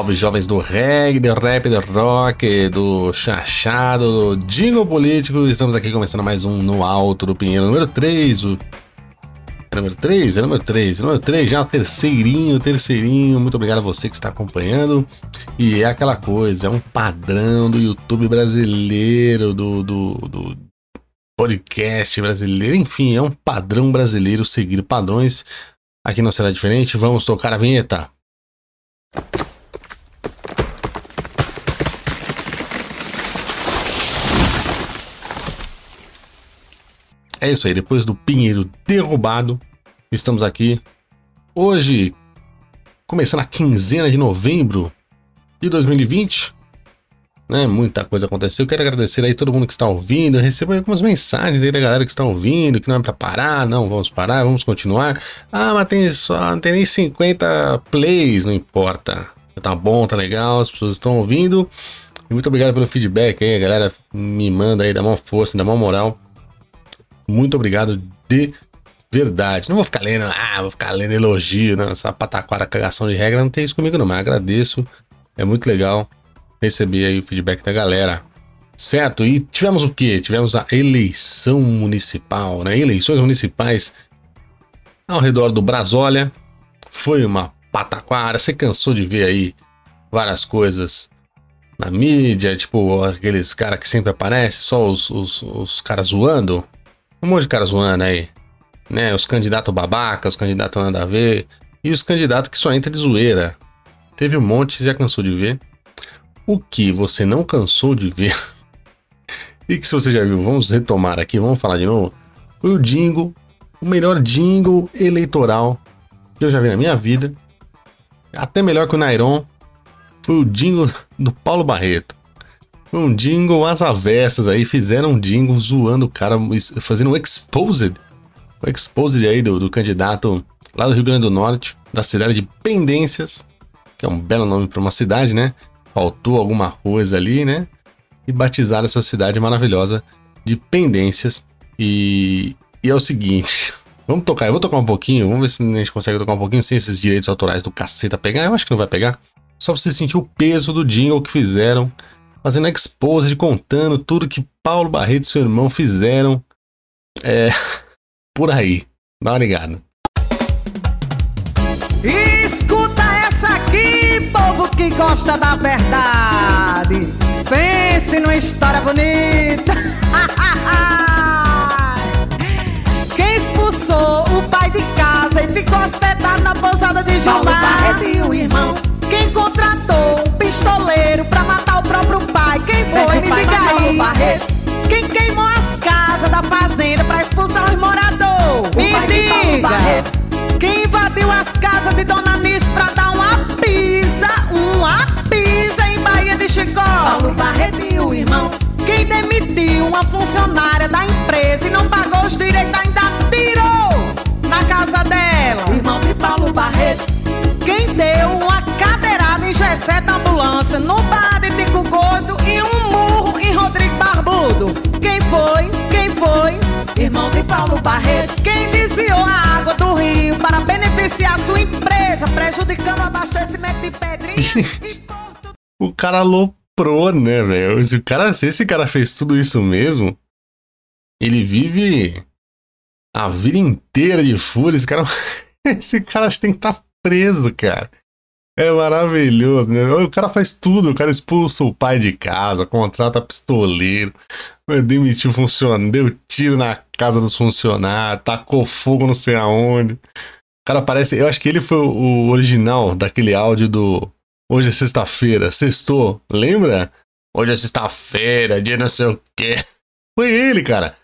salve, jovens do reggae, do rap, do rock, do chachado, do jingle político. Estamos aqui começando mais um No Alto do Pinheiro, número 3. O... É número 3? É número 3. É número 3, já o terceirinho, terceirinho. Muito obrigado a você que está acompanhando. E é aquela coisa, é um padrão do YouTube brasileiro, do, do, do podcast brasileiro. Enfim, é um padrão brasileiro seguir padrões. Aqui não será diferente. Vamos tocar a vinheta. É isso aí, depois do Pinheiro derrubado, estamos aqui hoje, começando a quinzena de novembro de 2020. Né, muita coisa aconteceu. Quero agradecer aí todo mundo que está ouvindo. Eu recebo algumas mensagens aí da galera que está ouvindo, que não é para parar, não, vamos parar, vamos continuar. Ah, mas tem só, não tem nem 50 plays, não importa. Tá bom, tá legal, as pessoas estão ouvindo. Muito obrigado pelo feedback aí, a galera me manda aí, dá uma força, dá uma moral. Muito obrigado de verdade. Não vou ficar lendo, ah, vou ficar lendo elogio, né? essa pataquara cagação de regra, não tem isso comigo não, mas agradeço. É muito legal receber aí o feedback da galera. Certo? E tivemos o quê? Tivemos a eleição municipal, né? Eleições municipais ao redor do Brasólia. Foi uma pataquara. Você cansou de ver aí várias coisas na mídia, tipo aqueles caras que sempre aparecem, só os, os, os caras zoando. Um monte de cara zoando aí. Né? Os candidatos babacas, os candidatos nada a ver. E os candidatos que só entram de zoeira. Teve um monte, você já cansou de ver. O que você não cansou de ver. e que se você já viu, vamos retomar aqui, vamos falar de novo. Foi o jingle, o melhor jingle eleitoral que eu já vi na minha vida. Até melhor que o Nairon. Foi o jingle do Paulo Barreto um jingle às avessas aí, fizeram um jingle zoando o cara, fazendo um exposed. O exposed aí do, do candidato lá do Rio Grande do Norte, da cidade de Pendências, que é um belo nome para uma cidade, né? Faltou alguma coisa ali, né? E batizaram essa cidade maravilhosa de Pendências. E, e é o seguinte, vamos tocar, eu vou tocar um pouquinho, vamos ver se a gente consegue tocar um pouquinho sem esses direitos autorais do caceta pegar. Eu acho que não vai pegar. Só pra você sentir o peso do jingle que fizeram fazendo exposed, contando tudo que Paulo Barreto e seu irmão fizeram é, por aí. Dá uma ligada. Escuta essa aqui, povo que gosta da verdade. Pense numa história bonita. Quem expulsou o pai de casa e ficou hospedado na pousada de Gilmar? Paulo Barreto e o irmão. Quem contratou um pistoleiro pra matar próprio pai. Quem foi? Me diga aí. Quem queimou as casas da fazenda pra expulsar os moradores? Me diga. Quem invadiu as casas de Dona Nice pra dar uma pisa, uma pisa em Bahia de Chicó? Paulo Barreto e o irmão. Quem demitiu uma funcionária da empresa e não pagou os direitos, ainda tirou na casa dela? Irmão de Paulo Barreto. Quem deu uma cadeirada em Gessé da ambulância no bar de Tico Gordo e um murro em Rodrigo Barbudo. Quem foi? Quem foi? Irmão de Paulo Barreto. Quem desviou a água do rio para beneficiar sua empresa, prejudicando o abastecimento de pedrinha e porto... O cara aloprou, né, velho? Se o cara, se esse cara fez tudo isso mesmo, ele vive a vida inteira de fúria. Esse cara, esse cara acho que tem que estar tá preso, cara. É maravilhoso, né? O cara faz tudo, o cara expulsa o pai de casa, contrata pistoleiro, demitiu funcionário, deu tiro na casa dos funcionários, tacou fogo não sei aonde. O cara parece. Eu acho que ele foi o original daquele áudio do Hoje é sexta-feira, sextou, lembra? Hoje é sexta-feira, dia não sei o quê. Foi ele, cara.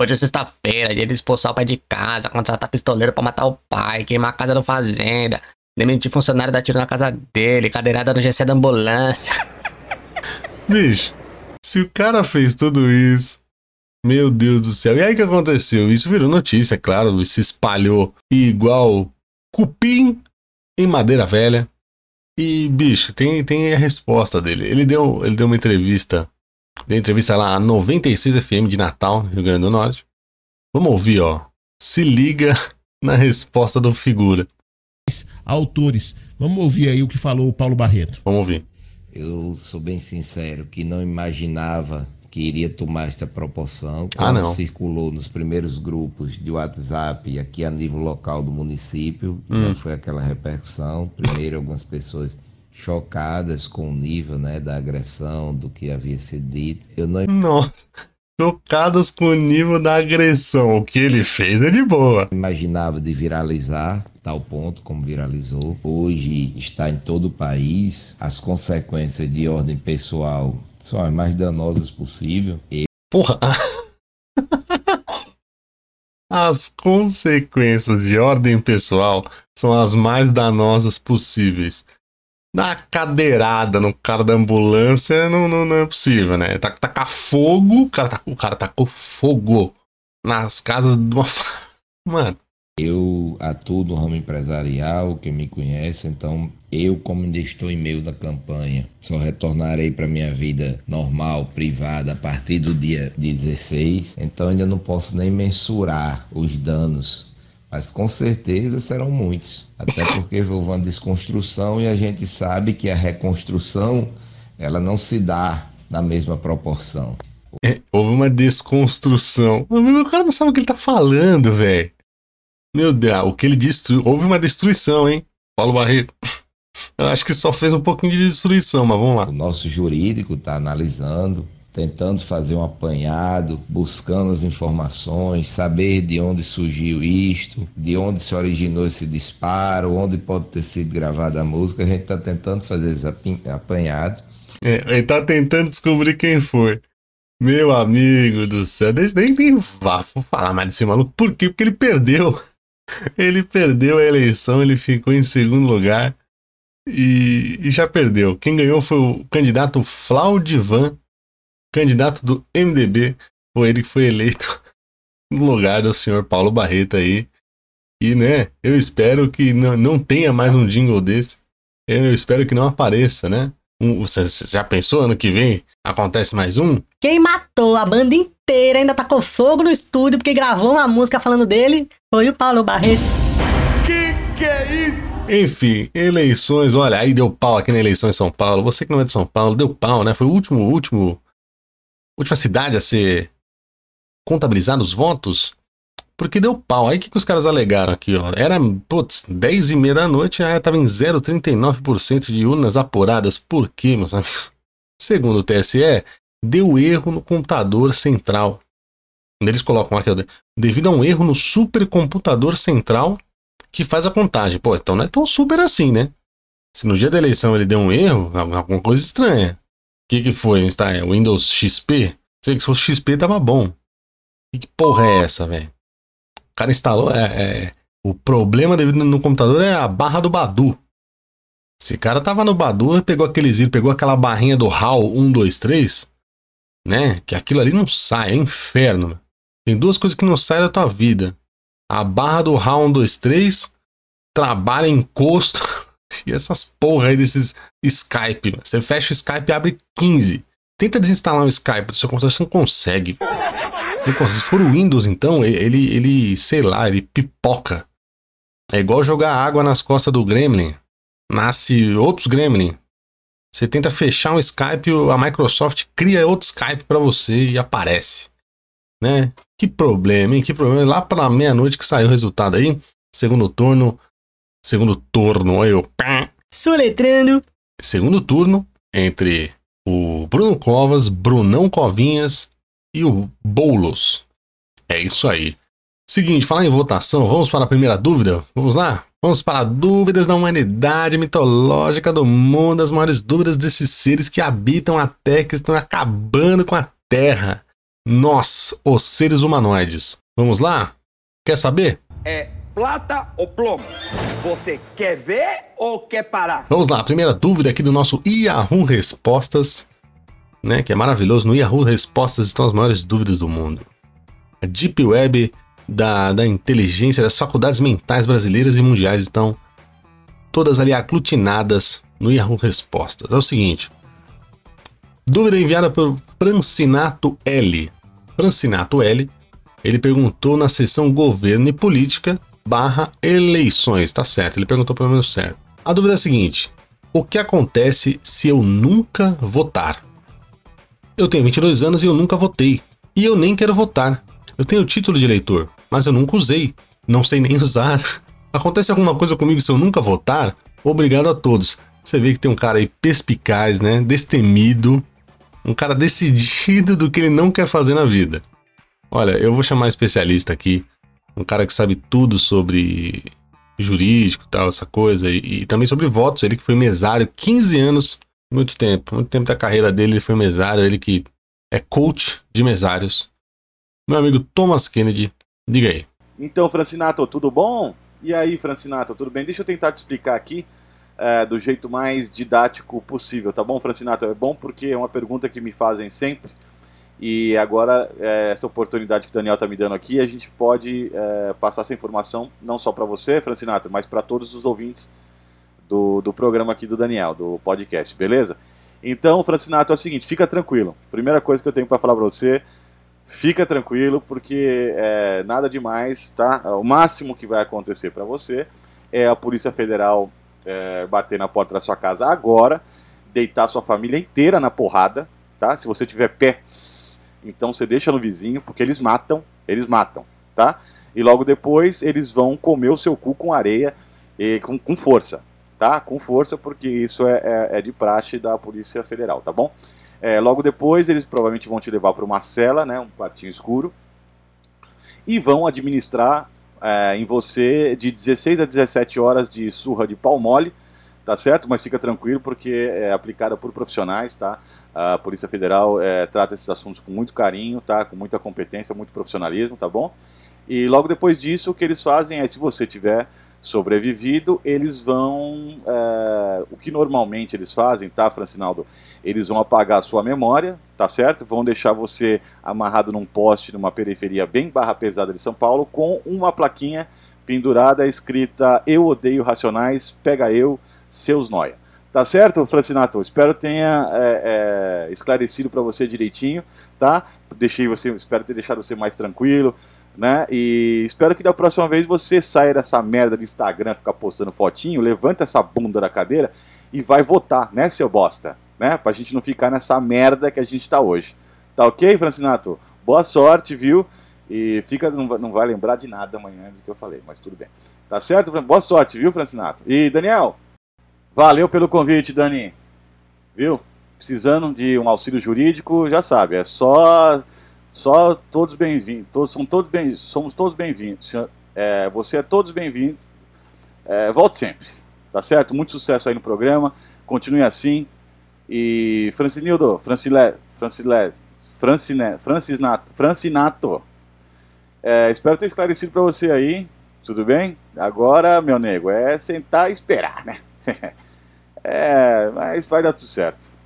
Hoje é sexta-feira, dia de expulsar o pai de casa, contratar pistoleiro para matar o pai, queimar a casa da fazenda, demitir funcionário da tiro na casa dele, cadeirada no GC da ambulância. Bicho, se o cara fez tudo isso, meu Deus do céu. E aí que aconteceu? Isso virou notícia, claro, se espalhou igual cupim em madeira velha. E, bicho, tem, tem a resposta dele. Ele deu, ele deu uma entrevista. Deu entrevista lá a 96 FM de Natal, Rio Grande do Norte. Vamos ouvir, ó. Se liga na resposta do figura autores. Vamos ouvir aí o que falou o Paulo Barreto. Vamos ouvir. Eu sou bem sincero que não imaginava que iria tomar esta proporção. Ah, Quando não. circulou nos primeiros grupos de WhatsApp aqui a nível local do município, Hum. já foi aquela repercussão. Primeiro, algumas pessoas chocadas com o nível né, da agressão, do que havia sido dito. Eu não Nossa. Chocadas com o nível da agressão. O que ele fez é de boa. imaginava de viralizar tal ponto como viralizou. Hoje está em todo o país. As consequências de ordem pessoal são as mais danosas possível. Porra. As consequências de ordem pessoal são as mais danosas possíveis. Dar cadeirada no cara da ambulância não, não, não é possível, né? Tá- Tacar fogo, o cara, tá, o cara tacou fogo nas casas de uma. Mano, Eu atuo no ramo empresarial, quem me conhece, então eu, como ainda estou em meio da campanha, só retornarei para minha vida normal, privada, a partir do dia 16, então ainda não posso nem mensurar os danos. Mas com certeza serão muitos, até porque houve uma desconstrução e a gente sabe que a reconstrução ela não se dá na mesma proporção. houve uma desconstrução. O cara não sabe o que ele tá falando, velho. Meu Deus, o que ele destruiu. Houve uma destruição, hein? Paulo Barreto. Eu acho que só fez um pouquinho de destruição, mas vamos lá. O nosso jurídico está analisando, tentando fazer um apanhado, buscando as informações, saber de onde surgiu isto, de onde se originou esse disparo, onde pode ter sido gravada a música. A gente está tentando fazer esse apanhado. É, ele tá tentando descobrir quem foi. Meu amigo do céu, deixa nem, nem vá, falar mais desse maluco. Por quê? Porque ele perdeu. Ele perdeu a eleição, ele ficou em segundo lugar e, e já perdeu. Quem ganhou foi o candidato Flaudivan, candidato do MDB. Foi ele que foi eleito no lugar do senhor Paulo Barreto aí. E, né, eu espero que não, não tenha mais um jingle desse. Eu espero que não apareça, né? Um- você, você já pensou ano que vem? Acontece mais um? Quem matou a banda inteira, ainda tacou fogo no estúdio porque gravou uma música falando dele, foi o Paulo Barreto. Enfim, eleições, olha, aí deu pau aqui na eleição em São Paulo. Você que não é de São Paulo, deu pau, né? Foi o último, último, última cidade a ser contabilizado os votos. Porque deu pau. Aí o que, que os caras alegaram aqui, ó? Era, putz, 10 e meia da noite, aí tava em 0,39% de urnas apuradas. Por quê, meus amigos? Segundo o TSE, deu erro no computador central. Eles colocam aqui, devido a um erro no supercomputador central que faz a contagem. Pô, então não é tão super assim, né? Se no dia da eleição ele deu um erro, alguma coisa estranha. O que, que foi? Está, Windows XP? Sei que se fosse XP tava bom. Que, que porra é essa, velho? O cara instalou. É, é- o problema devido no computador é a barra do Badu. Esse cara tava no Badu, pegou aqueles pegou aquela barrinha do HAL 123, né? Que aquilo ali não sai, é inferno. Tem duas coisas que não saem da tua vida. A barra do HAL 123, trabalha encosto e essas porra aí desses Skype. mano. Você fecha o Skype e abre 15. Tenta desinstalar o Skype do seu computador, você não consegue. Não consegue. Se for o Windows, então, ele, ele, sei lá, ele pipoca. É igual jogar água nas costas do Gremlin. Nasce outros Gremlin. Você tenta fechar um Skype, a Microsoft cria outro Skype pra você e aparece. Né? Que problema, hein? Que problema. Lá pra meia-noite que saiu o resultado aí. Segundo turno. Segundo turno, olha eu. pá. Soletrando, Segundo turno entre o Bruno Covas, Brunão Covinhas e o Boulos. É isso aí. Seguinte, falar em votação, vamos para a primeira dúvida? Vamos lá? Vamos para dúvidas da humanidade mitológica do mundo, as maiores dúvidas desses seres que habitam a Terra, que estão acabando com a Terra. Nós, os seres humanoides. Vamos lá? Quer saber? É plata ou plomo? Você quer ver ou quer parar? Vamos lá, primeira dúvida aqui do nosso Yahoo Respostas, né, que é maravilhoso. No Yahoo Respostas estão as maiores dúvidas do mundo. A Deep Web da, da inteligência das faculdades mentais brasileiras e mundiais estão todas ali aglutinadas no Yahoo Respostas. É o seguinte. Dúvida enviada por Francinato L. Francinato L. Ele perguntou na seção Governo e Política barra eleições, tá certo? Ele perguntou pelo menos certo. A dúvida é a seguinte: o que acontece se eu nunca votar? Eu tenho 22 anos e eu nunca votei. E eu nem quero votar. Eu tenho o título de eleitor, mas eu nunca usei. Não sei nem usar. Acontece alguma coisa comigo se eu nunca votar? Obrigado a todos. Você vê que tem um cara aí perspicaz, né? Destemido. Um cara decidido do que ele não quer fazer na vida. Olha, eu vou chamar especialista aqui. Um cara que sabe tudo sobre jurídico tal, essa coisa. E, e também sobre votos. Ele que foi mesário 15 anos. Muito tempo. Muito tempo da carreira dele ele foi mesário. Ele que é coach de mesários. Meu amigo Thomas Kennedy. Diga aí. Então, Francinato, tudo bom? E aí, Francinato, tudo bem? Deixa eu tentar te explicar aqui é, do jeito mais didático possível, tá bom, Francinato? É bom porque é uma pergunta que me fazem sempre. E agora, é, essa oportunidade que o Daniel está me dando aqui, a gente pode é, passar essa informação não só para você, Francinato, mas para todos os ouvintes do, do programa aqui do Daniel, do podcast, beleza? Então, Francinato, é o seguinte, fica tranquilo. Primeira coisa que eu tenho para falar para você, fica tranquilo, porque é, nada demais, tá? O máximo que vai acontecer para você é a Polícia Federal é, bater na porta da sua casa agora, deitar sua família inteira na porrada, tá? Se você tiver pets, então você deixa no vizinho, porque eles matam, eles matam, tá? E logo depois eles vão comer o seu cu com areia e com, com força, tá? Com força, porque isso é, é, é de praxe da Polícia Federal, tá bom? É, logo depois eles provavelmente vão te levar para uma cela, né, um quartinho escuro, e vão administrar é, em você de 16 a 17 horas de surra de pau mole, tá certo? Mas fica tranquilo porque é aplicada por profissionais, tá? A Polícia Federal é, trata esses assuntos com muito carinho, tá? Com muita competência, muito profissionalismo, tá bom? E logo depois disso, o que eles fazem é, se você tiver sobrevivido, eles vão. É, o que normalmente eles fazem, tá, Francinaldo? Eles vão apagar a sua memória, tá certo? Vão deixar você amarrado num poste numa periferia bem barra pesada de São Paulo, com uma plaquinha pendurada escrita Eu odeio Racionais, pega eu, seus noia. Tá certo, Francinato? Espero tenha é, é, esclarecido para você direitinho, tá? Deixei você, espero ter deixado você mais tranquilo né? E espero que da próxima vez você saia dessa merda de Instagram, ficar postando fotinho, levanta essa bunda da cadeira e vai votar, né, seu bosta? Né? Pra gente não ficar nessa merda que a gente tá hoje. Tá ok, Francinato? Boa sorte, viu? E fica, não não vai lembrar de nada amanhã do que eu falei, mas tudo bem. Tá certo? Boa sorte, viu, Francinato? E Daniel, valeu pelo convite, Dani. Viu? Precisando de um auxílio jurídico, já sabe, é só só todos bem-vindos, todos, são todos bem, somos todos bem-vindos. É, você é todos bem-vindo. É, volte sempre, tá certo? Muito sucesso aí no programa. Continue assim. E Francinildo, Francilé, Francilé, Francine, Francisnato, Francinato. É, espero ter esclarecido para você aí. Tudo bem? Agora, meu nego, é sentar e esperar, né? é, mas vai dar tudo certo.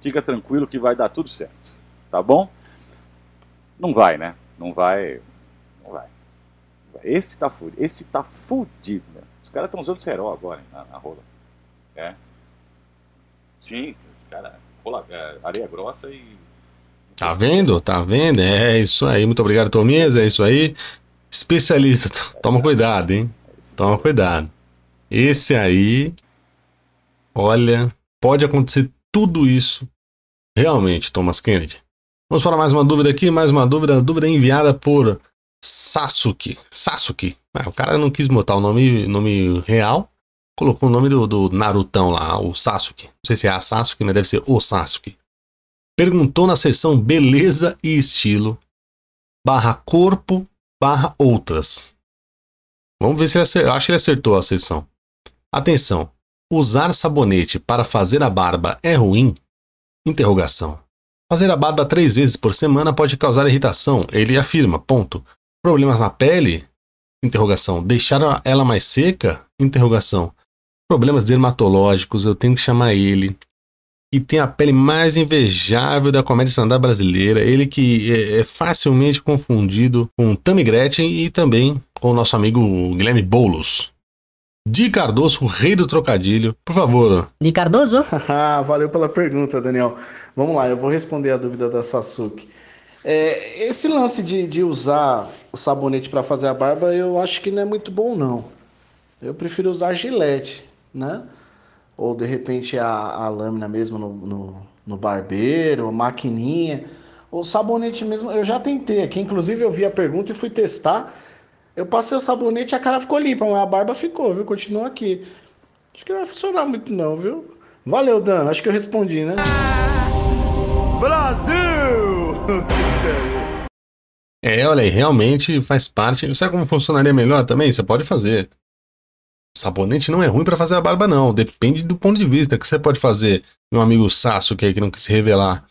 Fica tranquilo que vai dar tudo certo. Tá bom? Não vai, né? Não vai. Não vai. Esse tá fudido. Esse tá fudido, né? Os caras estão usando cerol agora hein, na, na, rola. É. Sim, cara, rola, é, areia grossa e. Tá vendo? Tá vendo? É isso aí. Muito obrigado, Tominhas. É isso aí. Especialista. Toma cuidado, hein? Toma cuidado. Esse aí. Olha, pode acontecer tudo isso. Realmente, Thomas Kennedy. Vamos falar mais uma dúvida aqui, mais uma dúvida, dúvida enviada por Sasuke. Sasuke. Ah, o cara não quis botar o nome, nome real, colocou o nome do, do Narutão lá, o Sasuke. Não sei se é a Sasuke, mas deve ser o Sasuke. Perguntou na seção Beleza e Estilo, barra Corpo, barra Outras. Vamos ver se ele acertou. Acho que ele acertou a seção. Atenção. Usar sabonete para fazer a barba é ruim? Interrogação. Fazer a barba três vezes por semana pode causar irritação, ele afirma. Ponto. Problemas na pele? Interrogação. Deixar ela mais seca? Interrogação. Problemas dermatológicos, eu tenho que chamar ele. Que tem a pele mais invejável da comédia stand brasileira. Ele que é, é facilmente confundido com Tammy Gretchen e também com o nosso amigo Guilherme Boulos. Di Cardoso, o rei do trocadilho. Por favor. Di Cardoso? Valeu pela pergunta, Daniel. Vamos lá, eu vou responder a dúvida da Sasuke. É, esse lance de, de usar o sabonete para fazer a barba, eu acho que não é muito bom, não. Eu prefiro usar gilete. né? Ou de repente a, a lâmina mesmo no, no, no barbeiro, a maquininha, ou sabonete mesmo. Eu já tentei aqui, inclusive eu vi a pergunta e fui testar. Eu passei o sabonete e a cara ficou limpa, mas a barba ficou, viu? Continua aqui. Acho que não vai funcionar muito não, viu? Valeu, Dan. Acho que eu respondi, né? Brasil! É, olha aí, realmente faz parte. Sabe como funcionaria melhor também? Você pode fazer. Sabonete não é ruim pra fazer a barba, não. Depende do ponto de vista que você pode fazer. Meu amigo Sasso, que, é que não quis se revelar.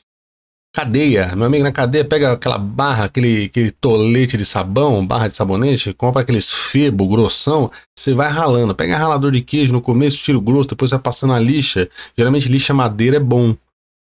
Cadeia. Meu amigo na cadeia pega aquela barra, aquele, aquele tolete de sabão, barra de sabonete, compra aqueles febo grossão, você vai ralando. Pega ralador de queijo no começo, tira o grosso, depois vai passando a lixa. Geralmente lixa madeira é bom.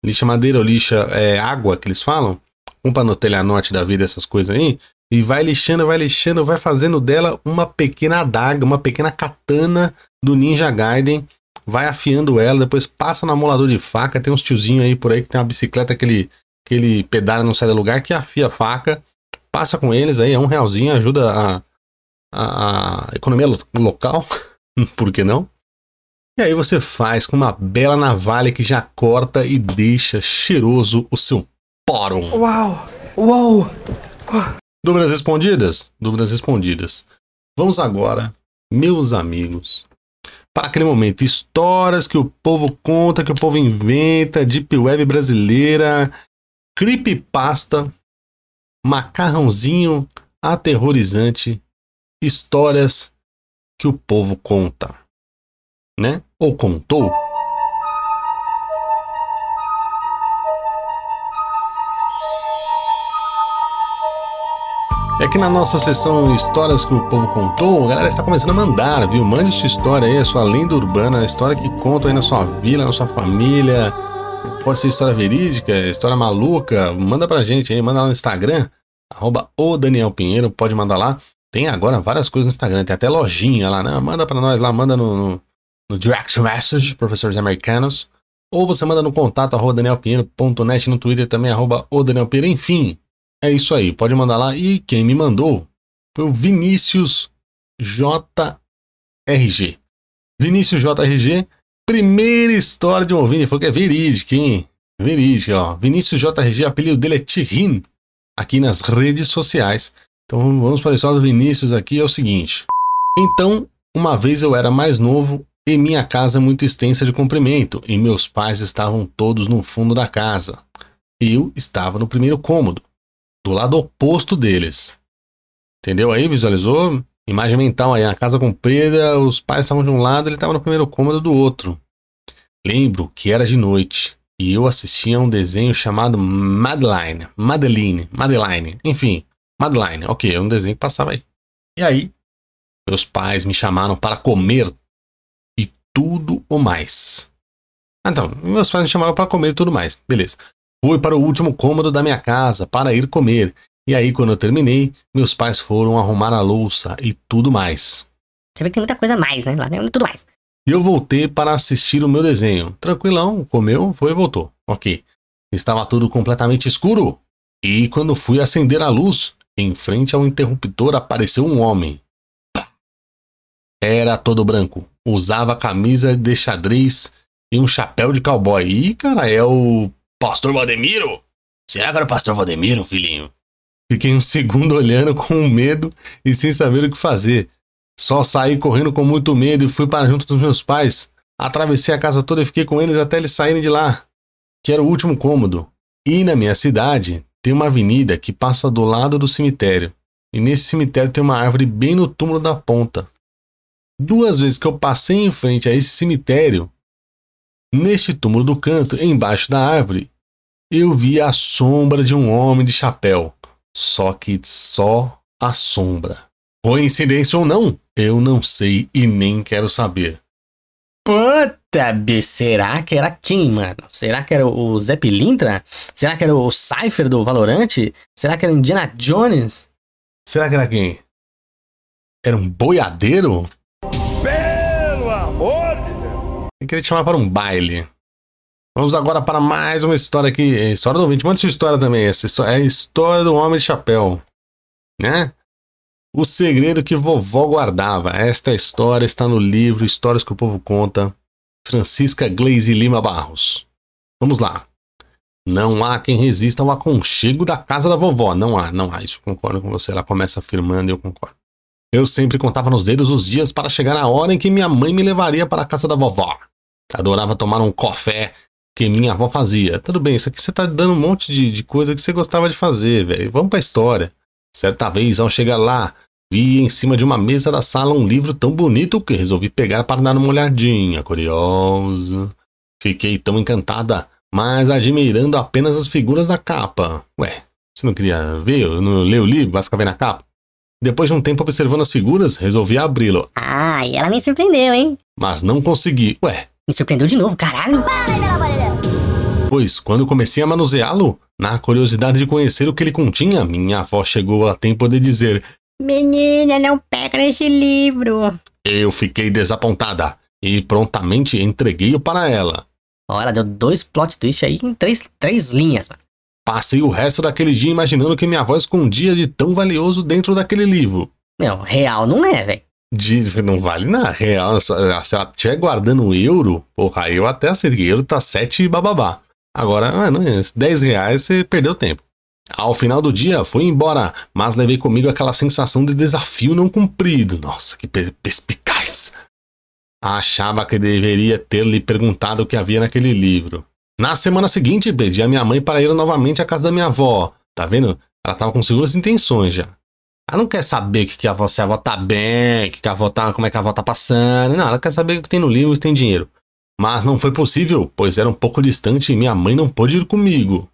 Lixa madeira ou lixa é, água, que eles falam. Compra no telhanote da vida, essas coisas aí. E vai lixando, vai lixando, vai fazendo dela uma pequena adaga, uma pequena katana do Ninja Gaiden. Vai afiando ela, depois passa no amolador de faca. Tem uns tiozinhos aí por aí que tem uma bicicleta que ele, que ele pedala não sai do lugar, que afia a faca. Passa com eles aí, é um realzinho, ajuda a, a, a economia lo- local. por que não? E aí você faz com uma bela navalha que já corta e deixa cheiroso o seu pórum. Uau! Uau! Dúvidas respondidas? Dúvidas respondidas. Vamos agora, meus amigos, para aquele momento. Histórias que o povo conta, que o povo inventa, Deep Web brasileira, creepypasta, macarrãozinho aterrorizante, histórias que o povo conta, né? Ou contou. É que na nossa sessão Histórias que o Povo Contou, a galera está começando a mandar, viu? Mande sua história aí, a sua lenda urbana, a história que conta aí na sua vila, na sua família. Pode ser história verídica, história maluca. Manda pra gente aí, manda lá no Instagram, arroba o Daniel Pinheiro, pode mandar lá. Tem agora várias coisas no Instagram, tem até lojinha lá, né? Manda pra nós lá, manda no, no, no direct message, professores americanos. Ou você manda no contato, arroba danielpinheiro.net, no Twitter também, arroba o Daniel Pinheiro, enfim. É isso aí, pode mandar lá. E quem me mandou foi o Vinícius JRG. Vinícius JRG, primeira história de um ouvinte. Falou que é verídica, hein? Verídica, ó. Vinícius JRG, apelido dele é Tirin, aqui nas redes sociais. Então vamos para a história do Vinícius aqui. É o seguinte. Então, uma vez eu era mais novo e minha casa é muito extensa de comprimento, e meus pais estavam todos no fundo da casa. Eu estava no primeiro cômodo do lado oposto deles. Entendeu aí? Visualizou? Imagem mental aí, a casa comprida, os pais estavam de um lado, ele estava no primeiro cômodo do outro. Lembro que era de noite e eu assistia a um desenho chamado Madeline, Madeline, Madeline, enfim, Madeline, ok, é um desenho que passava aí. E aí, meus pais me chamaram para comer e tudo o mais. Ah, Então, meus pais me chamaram para comer e tudo mais, beleza. Fui para o último cômodo da minha casa para ir comer. E aí, quando eu terminei, meus pais foram arrumar a louça e tudo mais. Você vê que tem muita coisa mais, né? Lá, né? Tudo mais. E eu voltei para assistir o meu desenho. Tranquilão, comeu, foi e voltou. Ok. Estava tudo completamente escuro. E quando fui acender a luz, em frente ao interruptor apareceu um homem. Era todo branco. Usava camisa de xadrez e um chapéu de cowboy. Ih, cara, é o Pastor Valdemiro? Será que era o Pastor Valdemiro, filhinho? Fiquei um segundo olhando com medo e sem saber o que fazer. Só saí correndo com muito medo e fui para junto dos meus pais. Atravessei a casa toda e fiquei com eles até eles saírem de lá, que era o último cômodo. E na minha cidade tem uma avenida que passa do lado do cemitério. E nesse cemitério tem uma árvore bem no túmulo da ponta. Duas vezes que eu passei em frente a esse cemitério, neste túmulo do canto, embaixo da árvore, eu vi a sombra de um homem de chapéu. Só que só a sombra. Coincidência ou não, eu não sei e nem quero saber. Puta, bicho, será que era quem, mano? Será que era o Zé Pilintra? Será que era o Cypher do Valorante? Será que era Indiana Jones? Será que era quem? Era um boiadeiro? Pelo amor de Deus! Eu queria te chamar para um baile. Vamos agora para mais uma história aqui. História do ouvinte. Manda sua história também. Essa é a história do Homem de Chapéu. Né? O segredo que vovó guardava. Esta história está no livro Histórias que o Povo Conta, Francisca Glaze Lima Barros. Vamos lá. Não há quem resista ao aconchego da casa da vovó. Não há, não há. Isso eu concordo com você. Ela começa afirmando e eu concordo. Eu sempre contava nos dedos os dias para chegar a hora em que minha mãe me levaria para a casa da vovó. Adorava tomar um café que minha avó fazia. Tudo bem, isso aqui você tá dando um monte de, de coisa que você gostava de fazer, velho. Vamos pra história. Certa vez, ao chegar lá, vi em cima de uma mesa da sala um livro tão bonito que resolvi pegar para dar uma olhadinha. Curioso. Fiquei tão encantada, mas admirando apenas as figuras da capa. Ué, você não queria ver? Não ler o livro? Vai ficar vendo a capa? Depois de um tempo observando as figuras, resolvi abri-lo. Ah, e ela me surpreendeu, hein? Mas não consegui. Ué, Me surpreendeu de novo, caralho. Pois quando comecei a manuseá-lo, na curiosidade de conhecer o que ele continha, minha avó chegou a tempo de dizer: Menina, não pega nesse livro. Eu fiquei desapontada e prontamente entreguei-o para ela. Ela deu dois plot twists aí em três, três linhas, mano. Passei o resto daquele dia imaginando que minha avó escondia de tão valioso dentro daquele livro. Meu, real não é, velho. De, não vale nada, real. Se ela estiver guardando euro, porra, eu até acertei. Euro tá 7 bababá. Agora, mano, 10 reais você perdeu tempo. Ao final do dia, fui embora, mas levei comigo aquela sensação de desafio não cumprido. Nossa, que pe- perspicaz. Achava que deveria ter lhe perguntado o que havia naquele livro. Na semana seguinte, pedi a minha mãe para ir novamente à casa da minha avó. Tá vendo? Ela tava com seguras intenções já. Ela não quer saber que, que a avó, se a avó tá bem, que, que a avó tá, como é que a avó tá passando. Não, ela quer saber o que tem no livro, se tem dinheiro. Mas não foi possível, pois era um pouco distante e minha mãe não pôde ir comigo.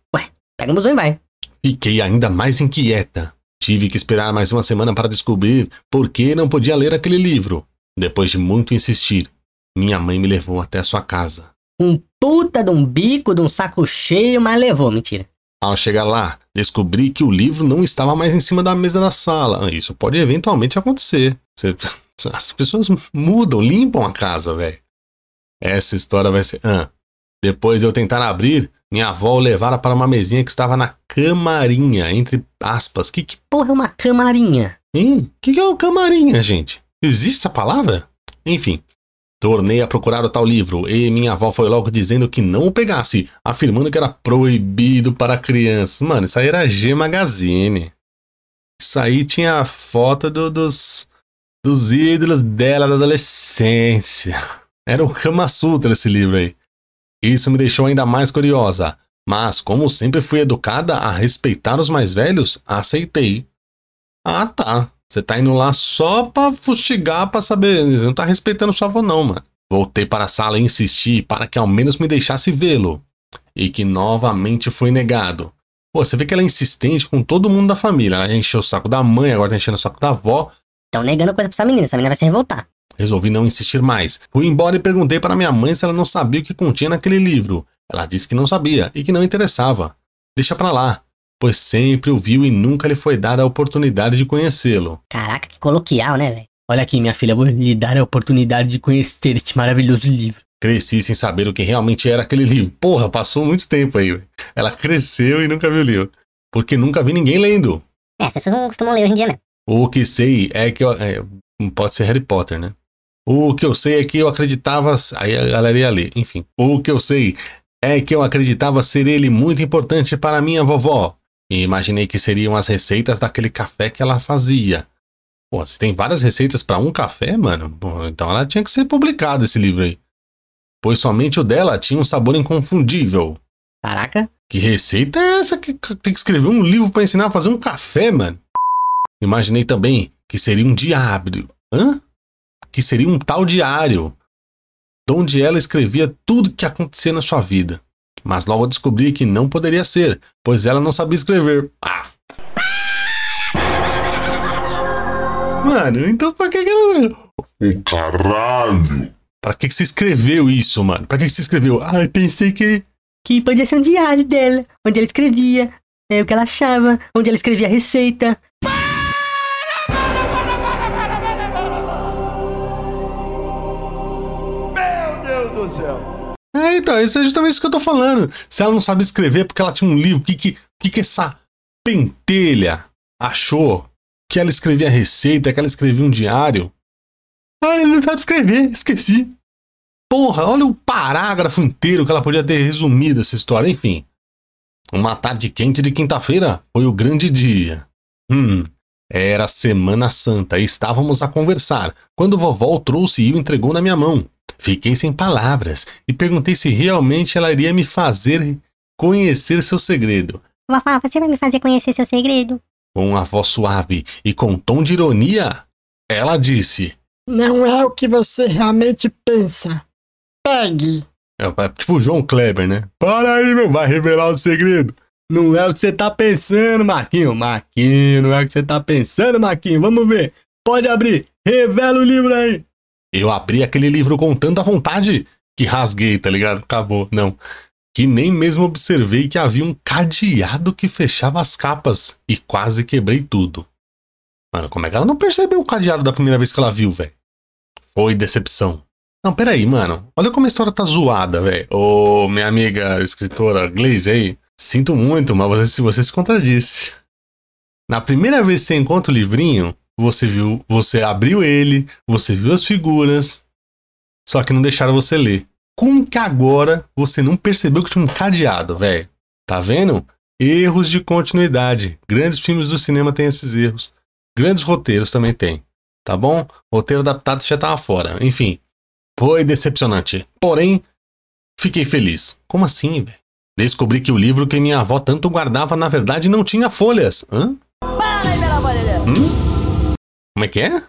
Pega o busão e vai. Fiquei ainda mais inquieta. Tive que esperar mais uma semana para descobrir por que não podia ler aquele livro. Depois de muito insistir, minha mãe me levou até a sua casa. Um puta de um bico, de um saco cheio, mas levou, mentira. Ao chegar lá, descobri que o livro não estava mais em cima da mesa da sala. Isso pode eventualmente acontecer. As pessoas mudam, limpam a casa, velho. Essa história vai ser. Ah. Depois de eu tentar abrir, minha avó o levara para uma mesinha que estava na camarinha, entre aspas. Que que Porra, é uma camarinha. Hein? Que que é uma camarinha, gente? Existe essa palavra? Enfim, tornei a procurar o tal livro e minha avó foi logo dizendo que não o pegasse, afirmando que era proibido para crianças. Mano, isso aí era G Magazine. Isso aí tinha a foto do- dos, dos ídolos dela da adolescência. Era o Kama Sutra esse livro aí. Isso me deixou ainda mais curiosa. Mas, como sempre fui educada a respeitar os mais velhos, aceitei. Ah, tá. Você tá indo lá só pra fustigar, pra saber. Você não tá respeitando sua avó, não, mano. Voltei para a sala e insisti para que ao menos me deixasse vê-lo. E que novamente foi negado. Pô, você vê que ela é insistente com todo mundo da família. Ela já encheu o saco da mãe, agora tá enchendo o saco da avó. Estão negando coisa pra essa menina. Essa menina vai se revoltar. Resolvi não insistir mais. Fui embora e perguntei para minha mãe se ela não sabia o que continha naquele livro. Ela disse que não sabia e que não interessava. Deixa pra lá, pois sempre o viu e nunca lhe foi dada a oportunidade de conhecê-lo. Caraca, que coloquial, né, velho? Olha aqui, minha filha, vou lhe dar a oportunidade de conhecer este maravilhoso livro. Cresci sem saber o que realmente era aquele livro. Porra, passou muito tempo aí. velho. Ela cresceu e nunca viu o livro. Porque nunca vi ninguém lendo. É, as pessoas não costumam ler hoje em dia, né? O que sei é que é, pode ser Harry Potter, né? O que eu sei é que eu acreditava. Aí a galera ia ler, enfim. O que eu sei é que eu acreditava ser ele muito importante para minha vovó. E imaginei que seriam as receitas daquele café que ela fazia. Pô, se tem várias receitas para um café, mano, pô, então ela tinha que ser publicado esse livro aí. Pois somente o dela tinha um sabor inconfundível. Caraca. Que receita é essa que que tem que escrever um livro para ensinar a fazer um café, mano? Imaginei também que seria um diário. Hã? Que seria um tal diário. Onde ela escrevia tudo que acontecia na sua vida. Mas logo descobri que não poderia ser, pois ela não sabia escrever. Ah! Mano, então pra que que ela... O caralho! Pra que que você escreveu isso, mano? Pra que que você escreveu? Ai, pensei que... Que podia ser um diário dela, onde ela escrevia é, o que ela achava, onde ela escrevia a receita. Meu É, então, isso é justamente isso que eu tô falando. Se ela não sabe escrever porque ela tinha um livro, o que, que, que, que essa pentelha achou que que ela escrevia receita, que ela escrevia um diário. Ah, ele não sabe escrever, esqueci. Porra, olha o parágrafo inteiro que ela podia ter resumido essa história. Enfim, uma tarde quente de quinta-feira foi o grande dia. Hum, era Semana Santa e estávamos a conversar quando vovó o trouxe e o entregou na minha mão. Fiquei sem palavras e perguntei se realmente ela iria me fazer conhecer seu segredo. Vovó, você vai me fazer conhecer seu segredo? Com uma voz suave e com tom de ironia, ela disse: Não é o que você realmente pensa. Pegue. É, tipo o João Kleber, né? Para aí, meu, vai revelar o segredo. Não é o que você tá pensando, Marquinho. Marquinho, não é o que você tá pensando, Marquinho. Vamos ver. Pode abrir. Revela o livro aí. Eu abri aquele livro com tanta vontade que rasguei, tá ligado? Acabou. Não. Que nem mesmo observei que havia um cadeado que fechava as capas e quase quebrei tudo. Mano, como é que ela não percebeu o cadeado da primeira vez que ela viu, velho? Foi decepção. Não, peraí, mano. Olha como a história tá zoada, velho. Ô, minha amiga escritora Glaze aí. Sinto muito, mas você, se você se contradisse. Na primeira vez que você encontra o livrinho, você viu, você abriu ele, você viu as figuras, só que não deixaram você ler. Como que agora você não percebeu que tinha um cadeado, velho? Tá vendo? Erros de continuidade. Grandes filmes do cinema têm esses erros. Grandes roteiros também tem. Tá bom? Roteiro adaptado já tava fora. Enfim, foi decepcionante. Porém, fiquei feliz. Como assim, velho? Descobri que o livro que minha avó tanto guardava na verdade não tinha folhas. Hã? Hum? Como é que é?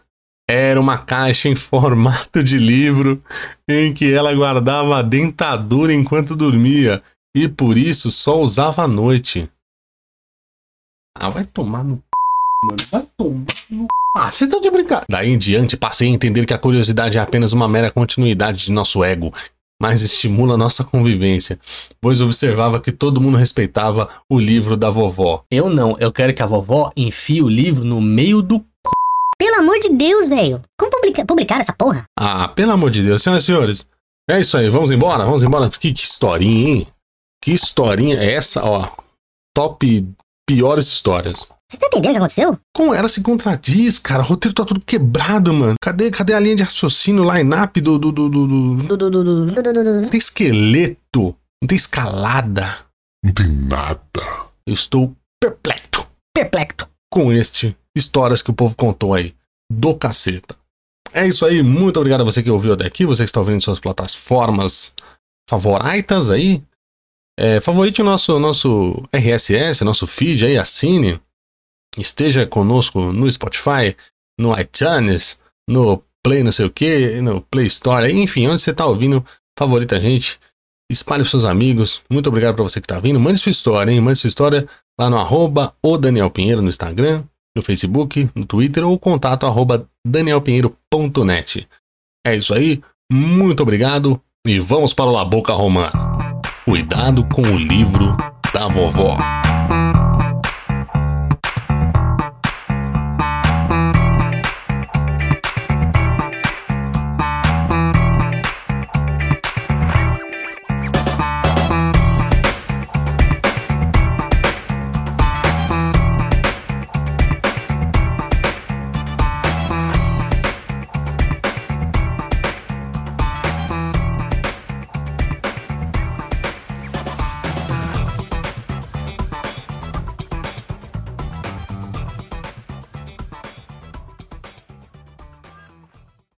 Era uma caixa em formato de livro em que ela guardava a dentadura enquanto dormia e por isso só usava à noite. Ah, vai tomar no mano. Vai tomar no ah, você tá de brincar. Daí em diante, passei a entender que a curiosidade é apenas uma mera continuidade de nosso ego, mas estimula nossa convivência, pois observava que todo mundo respeitava o livro da vovó. Eu não, eu quero que a vovó enfie o livro no meio do. Pelo amor de Deus, velho. Como publica publicar essa porra? Ah, pelo amor de Deus, senhoras e senhores. É isso aí, vamos embora, vamos embora. Que, que historinha, hein? Que historinha é essa, ó. Top piores histórias. Você tá entendendo o que aconteceu? Como ela se contradiz, cara? O roteiro tá tudo quebrado, mano. Cadê, cadê a linha de raciocínio, o line-up do, do, do, do, do... Não tem esqueleto, não tem escalada. Não tem nada. Eu estou perplexo. Perplexo. Com este histórias que o povo contou aí. Do caceta. É isso aí, muito obrigado a você que ouviu até aqui, você que está ouvindo em suas plataformas favoritas aí. É, favorite o nosso, nosso RSS, nosso feed aí, assine. Esteja conosco no Spotify, no iTunes, no Play não sei o que, no Play Store, enfim, onde você está ouvindo, favorita a gente. Espalhe os seus amigos. Muito obrigado para você que está vindo. Mande sua história, hein? Mande sua história lá no arroba o Daniel Pinheiro no Instagram, no Facebook, no Twitter ou contato arroba danielpinheiro.net. É isso aí. Muito obrigado e vamos para o La Boca Romana. Cuidado com o livro da vovó.